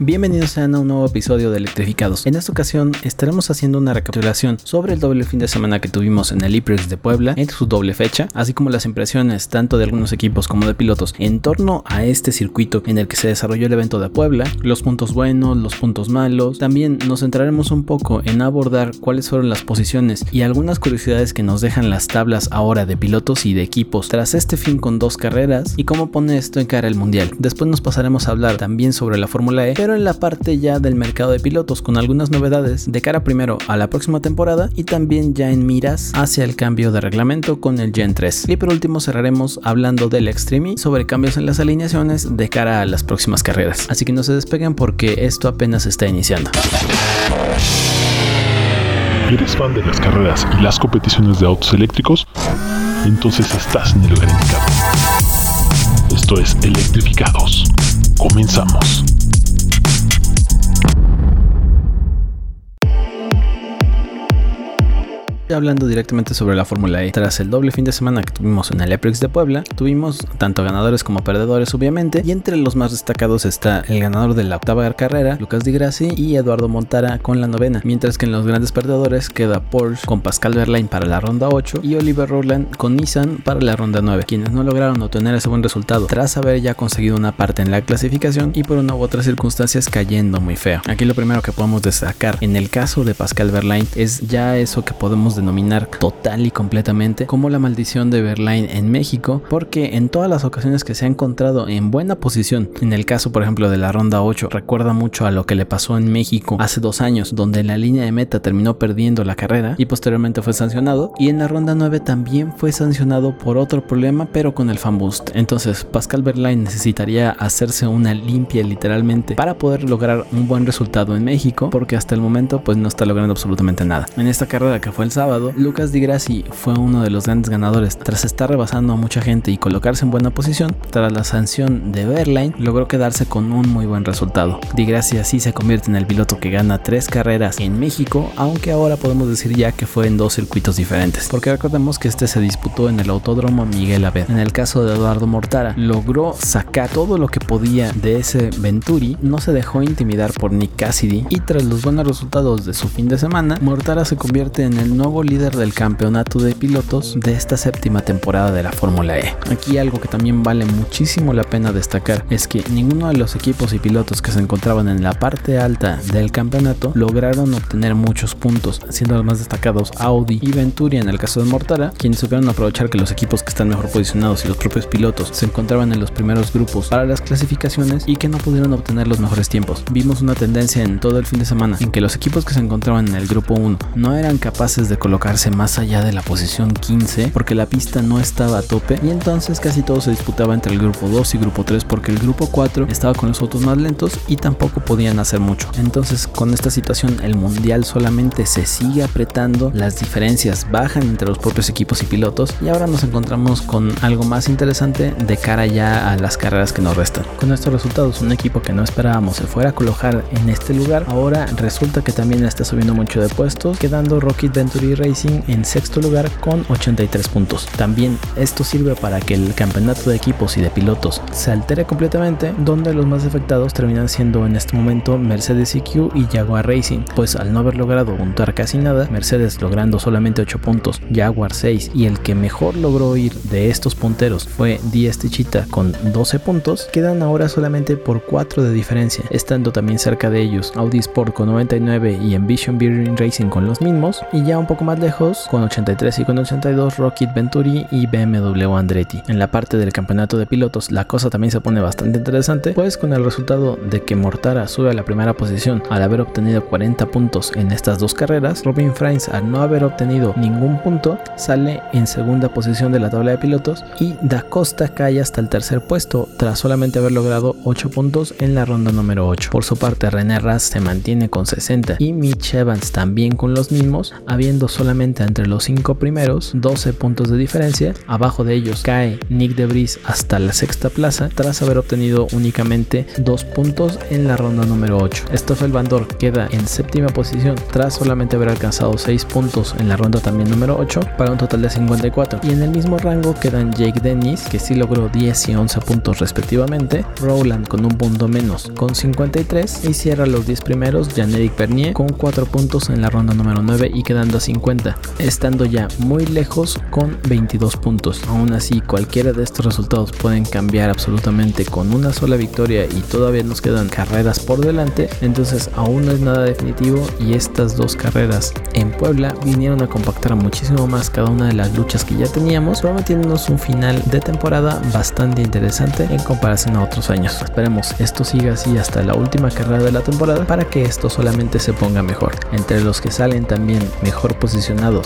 Bienvenidos sean a un nuevo episodio de Electrificados. En esta ocasión estaremos haciendo una recapitulación sobre el doble fin de semana que tuvimos en el IPREX de Puebla en su doble fecha, así como las impresiones tanto de algunos equipos como de pilotos en torno a este circuito en el que se desarrolló el evento de Puebla, los puntos buenos, los puntos malos. También nos centraremos un poco en abordar cuáles fueron las posiciones y algunas curiosidades que nos dejan las tablas ahora de pilotos y de equipos tras este fin con dos carreras y cómo pone esto en cara al mundial. Después nos pasaremos a hablar también sobre la Fórmula E, en la parte ya del mercado de pilotos con algunas novedades de cara primero a la próxima temporada y también ya en miras hacia el cambio de reglamento con el Gen 3. Y por último cerraremos hablando del Extreme sobre cambios en las alineaciones de cara a las próximas carreras. Así que no se despeguen porque esto apenas está iniciando. ¿Eres fan de las carreras y las competiciones de autos eléctricos? Entonces estás en el lugar indicado. Esto es Electrificados. Comenzamos. Hablando directamente sobre la Fórmula E, tras el doble fin de semana que tuvimos en el EPRIX de Puebla, tuvimos tanto ganadores como perdedores obviamente, y entre los más destacados está el ganador de la octava carrera, Lucas Di Grassi, y Eduardo Montara con la novena, mientras que en los grandes perdedores queda Porsche con Pascal Verlaine para la ronda 8 y Oliver Rowland con Nissan para la ronda 9, quienes no lograron obtener ese buen resultado tras haber ya conseguido una parte en la clasificación y por una u otras circunstancias cayendo muy feo. Aquí lo primero que podemos destacar en el caso de Pascal Verlaine es ya eso que podemos denominar total y completamente como la maldición de Berlín en México, porque en todas las ocasiones que se ha encontrado en buena posición, en el caso por ejemplo de la ronda 8, recuerda mucho a lo que le pasó en México hace dos años, donde la línea de meta terminó perdiendo la carrera y posteriormente fue sancionado, y en la ronda 9 también fue sancionado por otro problema, pero con el fan boost. Entonces Pascal Berlain necesitaría hacerse una limpia literalmente para poder lograr un buen resultado en México, porque hasta el momento pues no está logrando absolutamente nada. En esta carrera que fue el sábado, Lucas Di Grassi fue uno de los grandes ganadores. Tras estar rebasando a mucha gente y colocarse en buena posición, tras la sanción de Berline, logró quedarse con un muy buen resultado. Di Grassi así se convierte en el piloto que gana tres carreras en México, aunque ahora podemos decir ya que fue en dos circuitos diferentes. Porque recordemos que este se disputó en el Autódromo Miguel Abed. En el caso de Eduardo Mortara, logró sacar todo lo que podía de ese Venturi, no se dejó intimidar por Nick Cassidy y tras los buenos resultados de su fin de semana, Mortara se convierte en el nuevo líder del campeonato de pilotos de esta séptima temporada de la Fórmula E. Aquí algo que también vale muchísimo la pena destacar es que ninguno de los equipos y pilotos que se encontraban en la parte alta del campeonato lograron obtener muchos puntos, siendo los más destacados Audi y Venturi en el caso de Mortara, quienes supieron aprovechar que los equipos que están mejor posicionados y los propios pilotos se encontraban en los primeros grupos para las clasificaciones y que no pudieron obtener los mejores tiempos. Vimos una tendencia en todo el fin de semana en que los equipos que se encontraban en el grupo 1 no eran capaces de colocarse más allá de la posición 15 porque la pista no estaba a tope y entonces casi todo se disputaba entre el grupo 2 y grupo 3 porque el grupo 4 estaba con los autos más lentos y tampoco podían hacer mucho. Entonces con esta situación el mundial solamente se sigue apretando, las diferencias bajan entre los propios equipos y pilotos y ahora nos encontramos con algo más interesante de cara ya a las carreras que nos restan. Con estos resultados un equipo que no esperábamos se fuera a colocar en este lugar ahora resulta que también está subiendo mucho de puestos quedando Rocket Venturi Racing en sexto lugar con 83 puntos. También esto sirve para que el campeonato de equipos y de pilotos se altere completamente, donde los más afectados terminan siendo en este momento Mercedes EQ y Jaguar Racing, pues al no haber logrado puntuar casi nada, Mercedes logrando solamente 8 puntos, Jaguar 6 y el que mejor logró ir de estos punteros fue Díaz Tichita con 12 puntos, quedan ahora solamente por 4 de diferencia, estando también cerca de ellos Audi Sport con 99 y Envision Bearing Racing con los mismos, y ya un poco más lejos, con 83 y con 82, Rocket Venturi y BMW Andretti. En la parte del campeonato de pilotos, la cosa también se pone bastante interesante, pues con el resultado de que Mortara sube a la primera posición al haber obtenido 40 puntos en estas dos carreras, Robin Frains al no haber obtenido ningún punto sale en segunda posición de la tabla de pilotos y Da Costa cae hasta el tercer puesto tras solamente haber logrado 8 puntos en la ronda número 8. Por su parte, René Rast se mantiene con 60 y Mitch Evans también con los mismos, habiendo solamente entre los 5 primeros, 12 puntos de diferencia. Abajo de ellos cae Nick Debris hasta la sexta plaza tras haber obtenido únicamente 2 puntos en la ronda número 8. Stoffel Van Dorn queda en séptima posición tras solamente haber alcanzado 6 puntos en la ronda también número 8 para un total de 54. Y en el mismo rango quedan Jake Dennis que sí logró 10 y 11 puntos respectivamente, Rowland con un punto menos con 53 y cierra los 10 primeros Jan-Eric Bernier con 4 puntos en la ronda número 9 y quedando a 50, estando ya muy lejos con 22 puntos. Aún así, cualquiera de estos resultados pueden cambiar absolutamente con una sola victoria y todavía nos quedan carreras por delante, entonces aún no es nada definitivo y estas dos carreras en Puebla vinieron a compactar muchísimo más cada una de las luchas que ya teníamos, prometiéndonos un final de temporada bastante interesante en comparación a otros años. Esperemos esto siga así hasta la última carrera de la temporada para que esto solamente se ponga mejor. Entre los que salen también mejor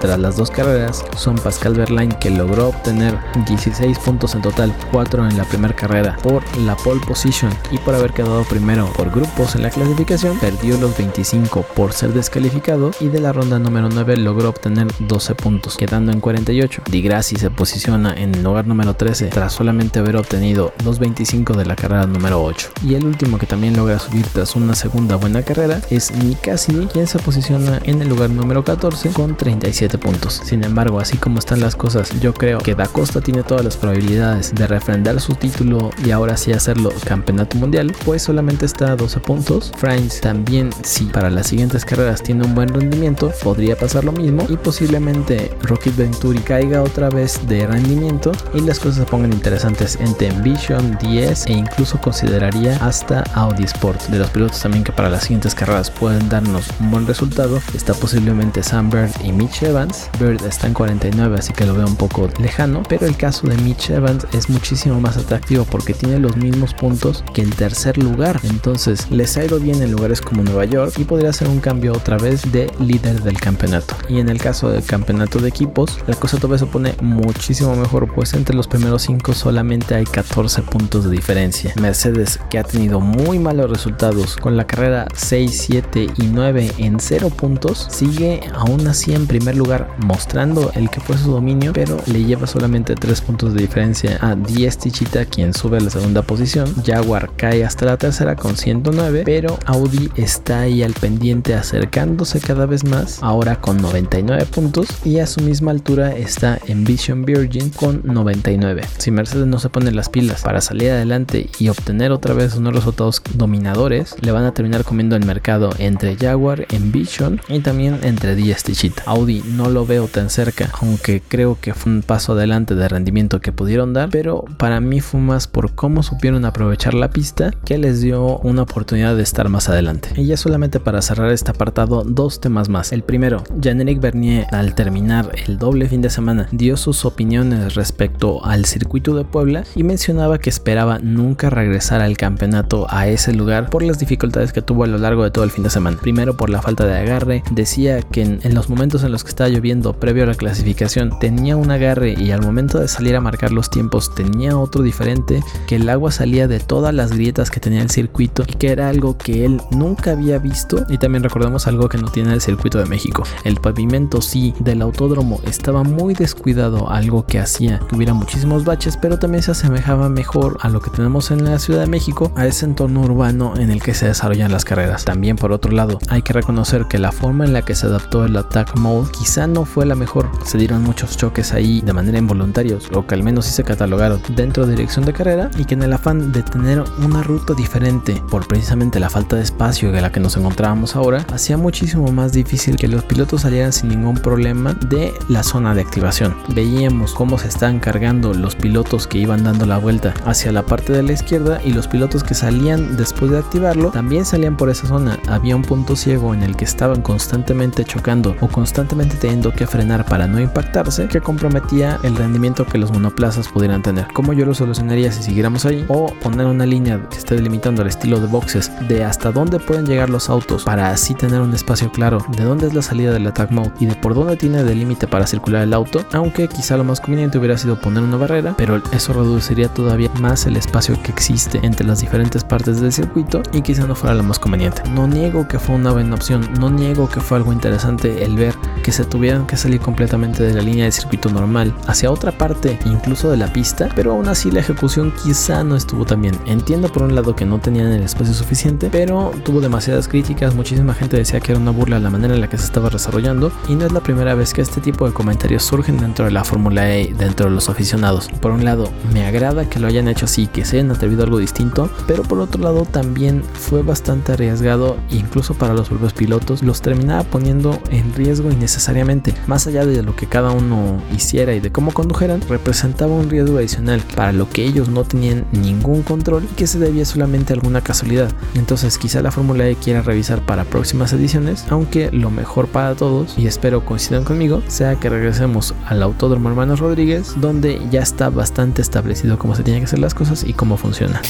tras las dos carreras son Pascal Verlaine que logró obtener 16 puntos en total, 4 en la primera carrera por la pole position y por haber quedado primero por grupos en la clasificación, perdió los 25 por ser descalificado y de la ronda número 9 logró obtener 12 puntos, quedando en 48. Di Grassi se posiciona en el lugar número 13 tras solamente haber obtenido los 25 de la carrera número 8. Y el último que también logra subir tras una segunda buena carrera es Nick Cassidy, quien se posiciona en el lugar número 14 con 37 puntos. Sin embargo, así como están las cosas, yo creo que Da Costa tiene todas las probabilidades de refrendar su título y ahora sí hacerlo campeonato mundial, pues solamente está a 12 puntos. Franz también, si para las siguientes carreras tiene un buen rendimiento, podría pasar lo mismo y posiblemente Rocket Venturi caiga otra vez de rendimiento y las cosas se pongan interesantes entre Vision 10 e incluso consideraría hasta Audi Sport. De los pilotos también que para las siguientes carreras pueden darnos un buen resultado, está posiblemente Sam Y Mitch Evans. Bird está en 49, así que lo veo un poco lejano, pero el caso de Mitch Evans es muchísimo más atractivo porque tiene los mismos puntos que el tercer lugar. Entonces les ha ido bien en lugares como Nueva York y podría ser un cambio otra vez de líder del campeonato. Y en el caso del campeonato de equipos, la cosa todavía se pone muchísimo mejor, pues entre los primeros 5 solamente hay 14 puntos de diferencia. Mercedes, que ha tenido muy malos resultados con la carrera 6, 7 y 9 en 0 puntos, sigue aún así en primer lugar mostrando el que fue su dominio, pero le lleva solamente 3 puntos de diferencia a Diez Tichita, quien sube a la segunda posición. Jaguar cae hasta la tercera con 109, pero Audi está ahí al pendiente acercándose cada vez más, ahora con 99 puntos y a su misma altura está Envision Virgin con 99. Si Mercedes no se pone las pilas para salir adelante y obtener otra vez unos resultados dominadores, le van a terminar comiendo el mercado entre Jaguar, Envision y también entre Díaz Tichita. Audi no lo veo tan cerca, aunque creo que fue un paso adelante de rendimiento que pudieron dar, pero para mí fue más por cómo supieron aprovechar la pista que les dio una oportunidad de estar más adelante. Y ya solamente para cerrar este apartado, dos temas más. El primero, Jean-Éric Bernier al terminar el doble fin de semana dio sus opiniones respecto al circuito de Puebla y mencionaba que esperaba nunca regresar al campeonato a ese lugar por las dificultades que tuvo a lo largo de todo el fin de semana. Primero por la falta de agarre, decía que en, los momentos en los que estaba lloviendo previo a la clasificación tenía un agarre y al momento de salir a marcar los tiempos tenía otro diferente, que el agua salía de todas las grietas que tenía el circuito y que era algo que él nunca había visto y también recordamos algo que no tiene el circuito de México. El pavimento sí del autódromo estaba muy descuidado, algo que hacía que hubiera muchísimos baches, pero también se asemejaba mejor a lo que tenemos en la Ciudad de México, a ese entorno urbano en el que se desarrollan las carreras. También por otro lado, hay que reconocer que la forma en la que se adaptó el mode quizá no fue la mejor. Se dieron muchos choques ahí de manera involuntaria, o que al menos sí se catalogaron dentro de dirección de carrera y que en el afán de tener una ruta diferente por precisamente la falta de espacio de la que nos encontrábamos ahora, hacía muchísimo más difícil que los pilotos salieran sin ningún problema de la zona de activación. Veíamos cómo se estaban cargando los pilotos que iban dando la vuelta hacia la parte de la izquierda y los pilotos que salían después de activarlo también salían por esa zona. Había un punto ciego en el que estaban constantemente chocando o constantemente teniendo que frenar para no impactarse que comprometía el rendimiento que los monoplazas pudieran tener. ¿Cómo yo lo solucionaría si siguiéramos ahí? O poner una línea que esté delimitando el estilo de boxes de hasta dónde pueden llegar los autos para así tener un espacio claro de dónde es la salida del attack mode y de por dónde tiene de límite para circular el auto, aunque quizá lo más conveniente hubiera sido poner una barrera, pero eso reduciría todavía más el espacio que existe entre las diferentes partes del circuito y quizá no fuera lo más conveniente. No niego que fue una buena opción, no niego que fue algo interesante el ver que se tuvieran que salir completamente de la línea de circuito normal hacia otra parte, incluso de la pista, pero aún así la ejecución quizá no estuvo tan bien. Entiendo por un lado que no tenían el espacio suficiente, pero tuvo demasiadas críticas, muchísima gente decía que era una burla la manera en la que se estaba desarrollando y no es la primera vez que este tipo de comentarios surgen dentro de la Fórmula E, dentro de los aficionados. Por un lado, me agrada que lo hayan hecho así, que se hayan atrevido a algo distinto, pero por otro lado también fue bastante arriesgado, incluso para los propios pilotos, los terminaba poniendo en riesgo innecesariamente. Más allá de lo que cada uno hiciera y de cómo condujeran, representaba un riesgo adicional para lo que ellos no tenían ningún control y que se debía solamente a alguna casualidad. Entonces quizá la Fórmula E quiera revisar para próximas ediciones, aunque lo mejor para todos, y espero coincidan conmigo, sea que regresemos al Autódromo Hermanos Rodríguez, donde ya está bastante establecido cómo se tienen que hacer las cosas y cómo funciona.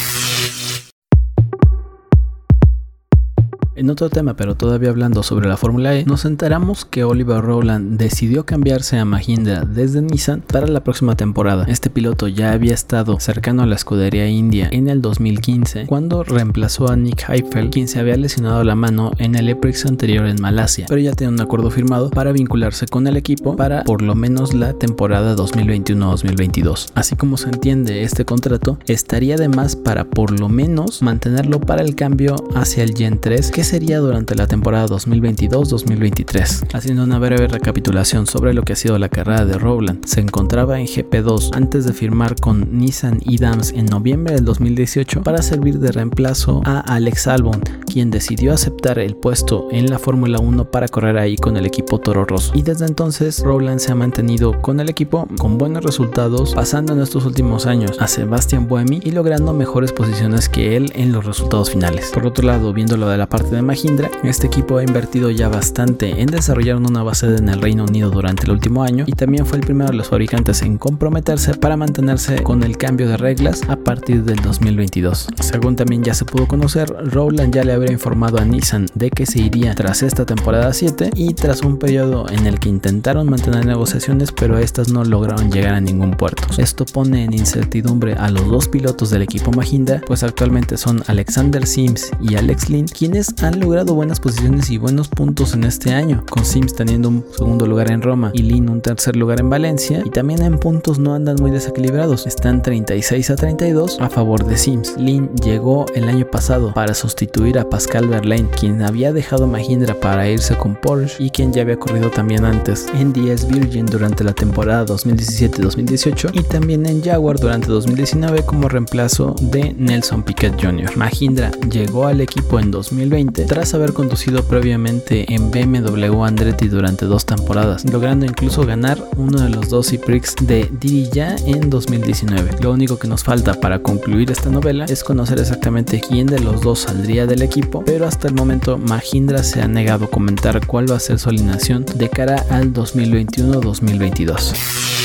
En otro tema, pero todavía hablando sobre la Fórmula E, nos enteramos que Oliver Rowland decidió cambiarse a Mahindra desde Nissan para la próxima temporada. Este piloto ya había estado cercano a la escudería india en el 2015 cuando reemplazó a Nick Heifel, quien se había lesionado la mano en el Eprix anterior en Malasia, pero ya tiene un acuerdo firmado para vincularse con el equipo para por lo menos la temporada 2021-2022. Así como se entiende este contrato, estaría de más para por lo menos mantenerlo para el cambio hacia el Gen 3 que sería durante la temporada 2022-2023. Haciendo una breve recapitulación sobre lo que ha sido la carrera de Rowland, se encontraba en GP2 antes de firmar con Nissan y Dams en noviembre del 2018 para servir de reemplazo a Alex Albon, quien decidió aceptar el puesto en la Fórmula 1 para correr ahí con el equipo Toro Rosso. Y desde entonces Rowland se ha mantenido con el equipo con buenos resultados, pasando en estos últimos años a Sebastian Buemi y logrando mejores posiciones que él en los resultados finales. Por otro lado, viéndolo de la parte de Mahindra, este equipo ha invertido ya bastante en desarrollar una nueva sede en el Reino Unido durante el último año y también fue el primero de los fabricantes en comprometerse para mantenerse con el cambio de reglas a partir del 2022. Según también ya se pudo conocer, Rowland ya le habría informado a Nissan de que se iría tras esta temporada 7 y tras un periodo en el que intentaron mantener negociaciones pero estas no lograron llegar a ningún puerto. Esto pone en incertidumbre a los dos pilotos del equipo Mahindra, pues actualmente son Alexander Sims y Alex Lynn, quienes han logrado buenas posiciones y buenos puntos en este año, con Sims teniendo un segundo lugar en Roma y Lin un tercer lugar en Valencia, y también en puntos no andan muy desequilibrados, están 36 a 32 a favor de Sims. Lin llegó el año pasado para sustituir a Pascal Verlaine, quien había dejado Mahindra para irse con Porsche y quien ya había corrido también antes en DS Virgin durante la temporada 2017-2018 y también en Jaguar durante 2019 como reemplazo de Nelson Piquet Jr. Mahindra llegó al equipo en 2020 tras haber conducido previamente en BMW Andretti durante dos temporadas, logrando incluso ganar uno de los dos E-Prix de Diriyah en 2019. Lo único que nos falta para concluir esta novela es conocer exactamente quién de los dos saldría del equipo, pero hasta el momento Mahindra se ha negado a comentar cuál va a ser su alineación de cara al 2021-2022.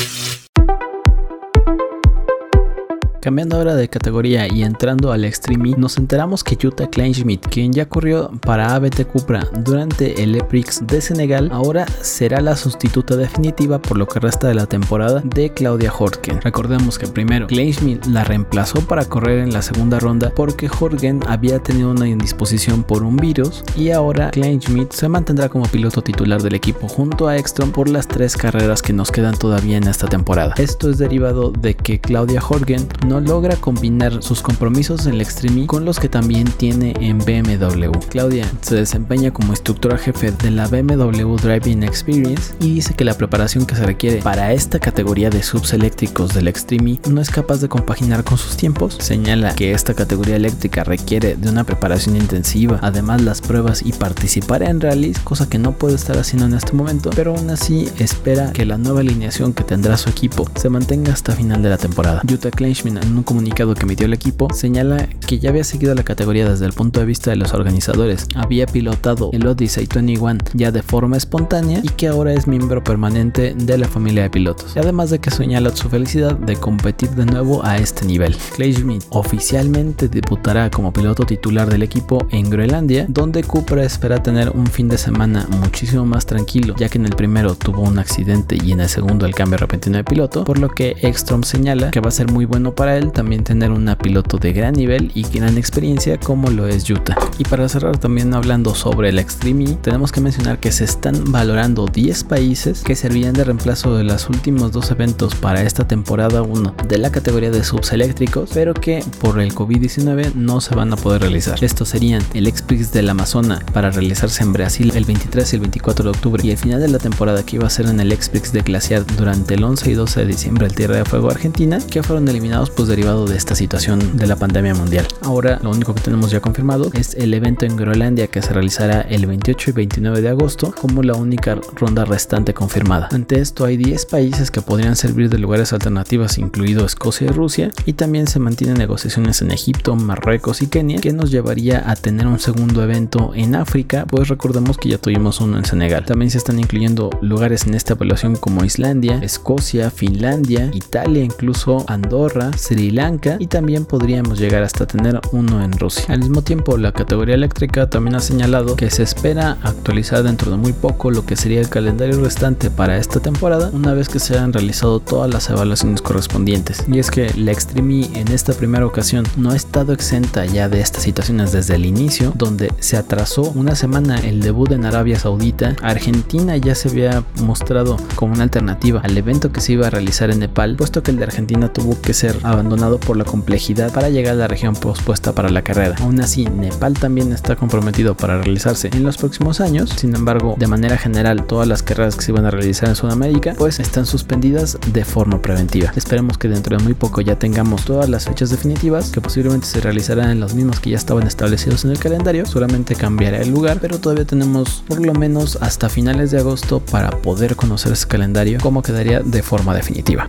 Cambiando ahora de categoría y entrando al Extreme, nos enteramos que Jutta Kleinschmidt, quien ya corrió para ABT Cupra durante el EPRIX de Senegal, ahora será la sustituta definitiva por lo que resta de la temporada de Claudia Hortgen. Recordemos que primero Kleinschmidt la reemplazó para correr en la segunda ronda porque Hortgen había tenido una indisposición por un virus y ahora Kleinschmidt se mantendrá como piloto titular del equipo junto a Ekstrom por las tres carreras que nos quedan todavía en esta temporada. Esto es derivado de que Claudia Horgen no logra combinar sus compromisos en el Extreme con los que también tiene en BMW. Claudia se desempeña como instructora jefe de la BMW Driving Experience y dice que la preparación que se requiere para esta categoría de subs eléctricos del Extreme no es capaz de compaginar con sus tiempos. Señala que esta categoría eléctrica requiere de una preparación intensiva, además las pruebas y participar en rallies, cosa que no puede estar haciendo en este momento, pero aún así espera que la nueva alineación que tendrá su equipo se mantenga hasta final de la temporada. Jutta Kleinschmidt en un comunicado que emitió el equipo, señala que ya había seguido la categoría desde el punto de vista de los organizadores, había pilotado el Odyssey 21 ya de forma espontánea y que ahora es miembro permanente de la familia de pilotos, además de que señala su felicidad de competir de nuevo a este nivel. Clay Schmidt oficialmente debutará como piloto titular del equipo en Groenlandia, donde Cupra espera tener un fin de semana muchísimo más tranquilo, ya que en el primero tuvo un accidente y en el segundo el cambio repentino de piloto, por lo que Ekstrom señala que va a ser muy bueno para también tener una piloto de gran nivel y gran experiencia como lo es Yuta. Y para cerrar también hablando sobre el Extreme E, tenemos que mencionar que se están valorando 10 países que servían de reemplazo de los últimos dos eventos para esta temporada 1 de la categoría de subs eléctricos, pero que por el COVID-19 no se van a poder realizar. Estos serían el X-Prix del Amazonas para realizarse en Brasil el 23 y el 24 de octubre y el final de la temporada que iba a ser en el X-Prix de Glaciar durante el 11 y 12 de diciembre el Tierra de Fuego Argentina, que fueron eliminados pues derivado de esta situación de la pandemia mundial. Ahora lo único que tenemos ya confirmado es el evento en Groenlandia que se realizará el 28 y 29 de agosto como la única ronda restante confirmada. Ante esto hay 10 países que podrían servir de lugares alternativos incluido Escocia y Rusia y también se mantienen negociaciones en Egipto, Marruecos y Kenia que nos llevaría a tener un segundo evento en África pues recordemos que ya tuvimos uno en Senegal. También se están incluyendo lugares en esta evaluación como Islandia, Escocia, Finlandia, Italia, incluso Andorra, Sri Lanka y también podríamos llegar hasta tener uno en Rusia. Al mismo tiempo la categoría eléctrica también ha señalado que se espera actualizar dentro de muy poco lo que sería el calendario restante para esta temporada una vez que se hayan realizado todas las evaluaciones correspondientes. Y es que la Extreme en esta primera ocasión no ha estado exenta ya de estas situaciones desde el inicio, donde se atrasó una semana el debut en Arabia Saudita. Argentina ya se había mostrado como una alternativa al evento que se iba a realizar en Nepal, puesto que el de Argentina tuvo que ser abandonado por la complejidad para llegar a la región pospuesta para la carrera. Aún así, Nepal también está comprometido para realizarse en los próximos años. Sin embargo, de manera general, todas las carreras que se iban a realizar en Sudamérica pues están suspendidas de forma preventiva. Esperemos que dentro de muy poco ya tengamos todas las fechas definitivas que posiblemente se realizarán en los mismos que ya estaban establecidos en el calendario. Solamente cambiará el lugar, pero todavía tenemos por lo menos hasta finales de agosto para poder conocer ese calendario cómo quedaría de forma definitiva.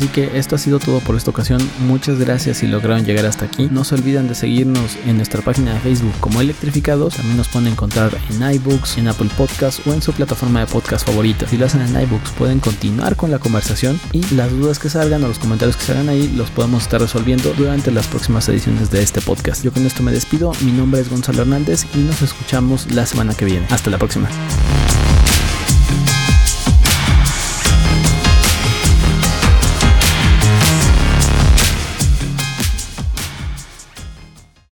Así que esto ha sido todo por esta ocasión. Muchas gracias si lograron llegar hasta aquí. No se olviden de seguirnos en nuestra página de Facebook como Electrificados. También nos pueden encontrar en iBooks, en Apple Podcasts o en su plataforma de podcast favorita. Si lo hacen en iBooks pueden continuar con la conversación y las dudas que salgan o los comentarios que salgan ahí los podemos estar resolviendo durante las próximas ediciones de este podcast. Yo con esto me despido. Mi nombre es Gonzalo Hernández y nos escuchamos la semana que viene. Hasta la próxima.